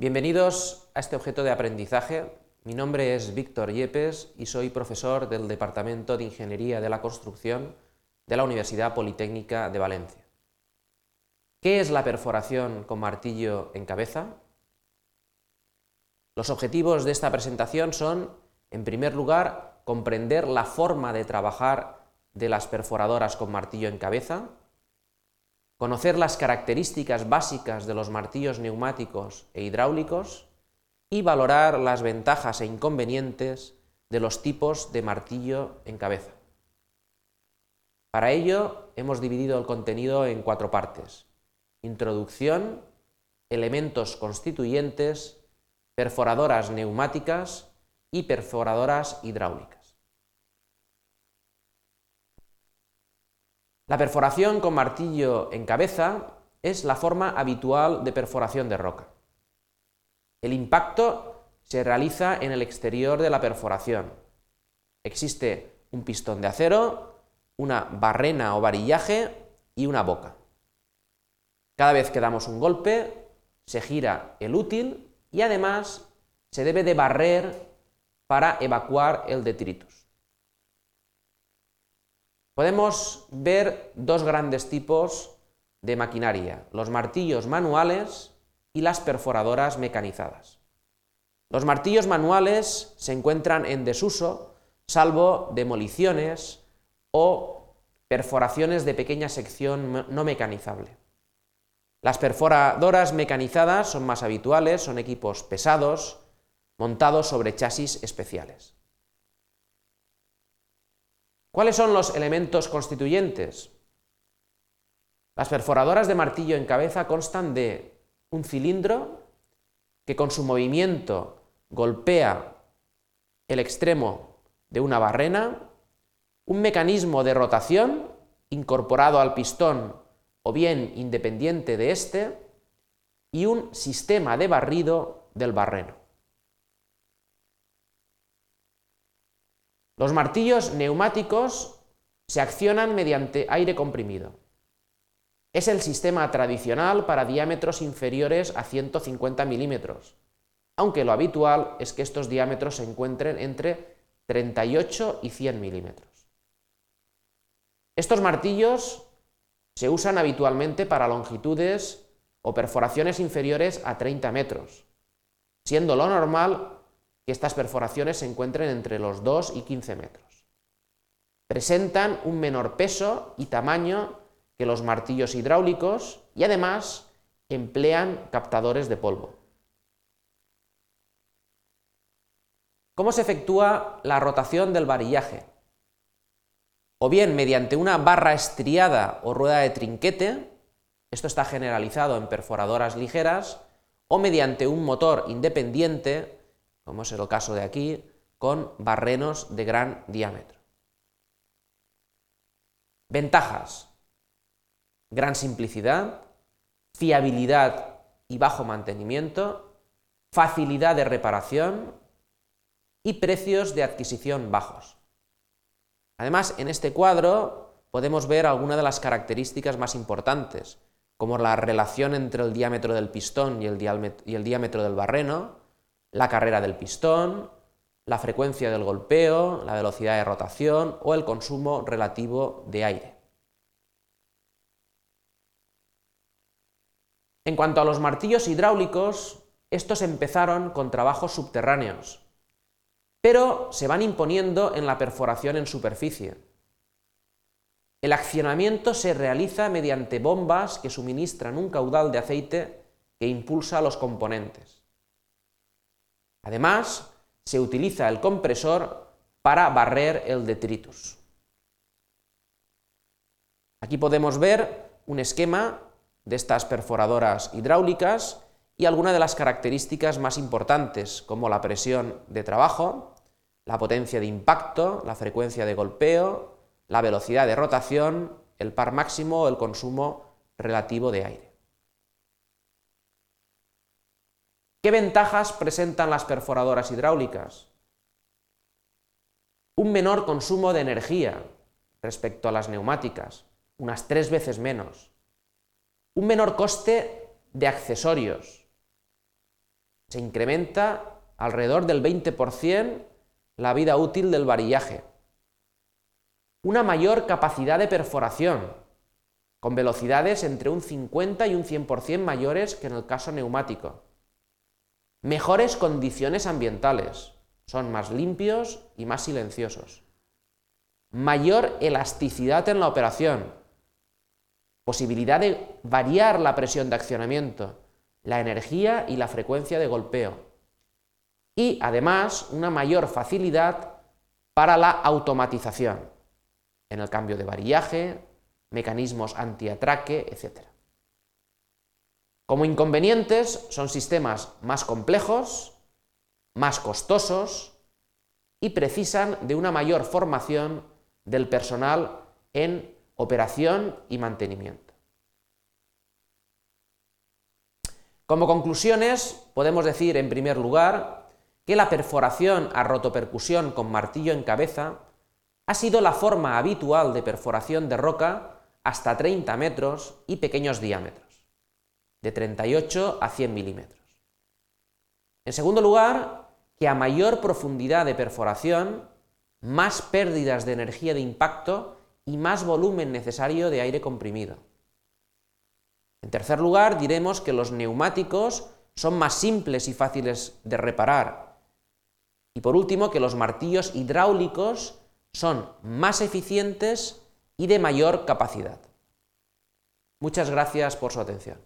Bienvenidos a este objeto de aprendizaje. Mi nombre es Víctor Yepes y soy profesor del Departamento de Ingeniería de la Construcción de la Universidad Politécnica de Valencia. ¿Qué es la perforación con martillo en cabeza? Los objetivos de esta presentación son, en primer lugar, comprender la forma de trabajar de las perforadoras con martillo en cabeza, conocer las características básicas de los martillos neumáticos e hidráulicos y valorar las ventajas e inconvenientes de los tipos de martillo en cabeza. Para ello hemos dividido el contenido en cuatro partes. Introducción, elementos constituyentes, perforadoras neumáticas y perforadoras hidráulicas. La perforación con martillo en cabeza es la forma habitual de perforación de roca. El impacto se realiza en el exterior de la perforación. Existe un pistón de acero, una barrena o varillaje y una boca. Cada vez que damos un golpe, se gira el útil y además se debe de barrer para evacuar el detritus podemos ver dos grandes tipos de maquinaria, los martillos manuales y las perforadoras mecanizadas. Los martillos manuales se encuentran en desuso, salvo demoliciones o perforaciones de pequeña sección no mecanizable. Las perforadoras mecanizadas son más habituales, son equipos pesados, montados sobre chasis especiales. ¿Cuáles son los elementos constituyentes? Las perforadoras de martillo en cabeza constan de un cilindro que con su movimiento golpea el extremo de una barrena, un mecanismo de rotación incorporado al pistón o bien independiente de éste, y un sistema de barrido del barreno. Los martillos neumáticos se accionan mediante aire comprimido. Es el sistema tradicional para diámetros inferiores a 150 milímetros, aunque lo habitual es que estos diámetros se encuentren entre 38 y 100 milímetros. Estos martillos se usan habitualmente para longitudes o perforaciones inferiores a 30 metros, siendo lo normal que estas perforaciones se encuentren entre los 2 y 15 metros. Presentan un menor peso y tamaño que los martillos hidráulicos y además emplean captadores de polvo. ¿Cómo se efectúa la rotación del varillaje? O bien mediante una barra estriada o rueda de trinquete, esto está generalizado en perforadoras ligeras, o mediante un motor independiente como es el caso de aquí, con barrenos de gran diámetro. Ventajas. Gran simplicidad, fiabilidad y bajo mantenimiento, facilidad de reparación y precios de adquisición bajos. Además, en este cuadro podemos ver algunas de las características más importantes, como la relación entre el diámetro del pistón y el, diámetro del barreno, la carrera del pistón, la frecuencia del golpeo, la velocidad de rotación o el consumo relativo de aire. En cuanto a los martillos hidráulicos, estos empezaron con trabajos subterráneos, pero se van imponiendo en la perforación en superficie. El accionamiento se realiza mediante bombas que suministran un caudal de aceite que impulsa los componentes. Además, se utiliza el compresor para barrer el detritus. Aquí podemos ver un esquema de estas perforadoras hidráulicas y algunas de las características más importantes, como la presión de trabajo, la potencia de impacto, la frecuencia de golpeo, la velocidad de rotación, el par máximo o el consumo relativo de aire. ¿Qué ventajas presentan las perforadoras hidráulicas? Un menor consumo de energía respecto a las neumáticas, unas tres veces menos. Un menor coste de accesorios. se incrementa alrededor del 20% la vida útil del varillaje. Una mayor capacidad de perforación, con velocidades entre un 50 y un 100% mayores que en el caso neumático. Mejores condiciones ambientales, son más limpios y más silenciosos. Mayor elasticidad en la operación, posibilidad de variar la presión de accionamiento, la energía y la frecuencia de golpeo. Y además una mayor facilidad para la automatización, en el cambio de varillaje, mecanismos antiatraque, etc. Como inconvenientes son sistemas más complejos, más costosos y precisan de una mayor formación del personal en operación y mantenimiento. Como conclusiones, podemos decir en primer lugar que la perforación a rotopercusión con martillo en cabeza ha sido la forma habitual de perforación de roca hasta 30 metros y pequeños diámetros, de 38 a 100 milímetros. En segundo lugar, que a mayor profundidad de perforación, más pérdidas de energía de impacto y más volumen necesario de aire comprimido. En tercer lugar, diremos que los neumáticos son más simples y fáciles de reparar. Y por último, que los martillos hidráulicos son más eficientes y de mayor capacidad. Muchas gracias por su atención.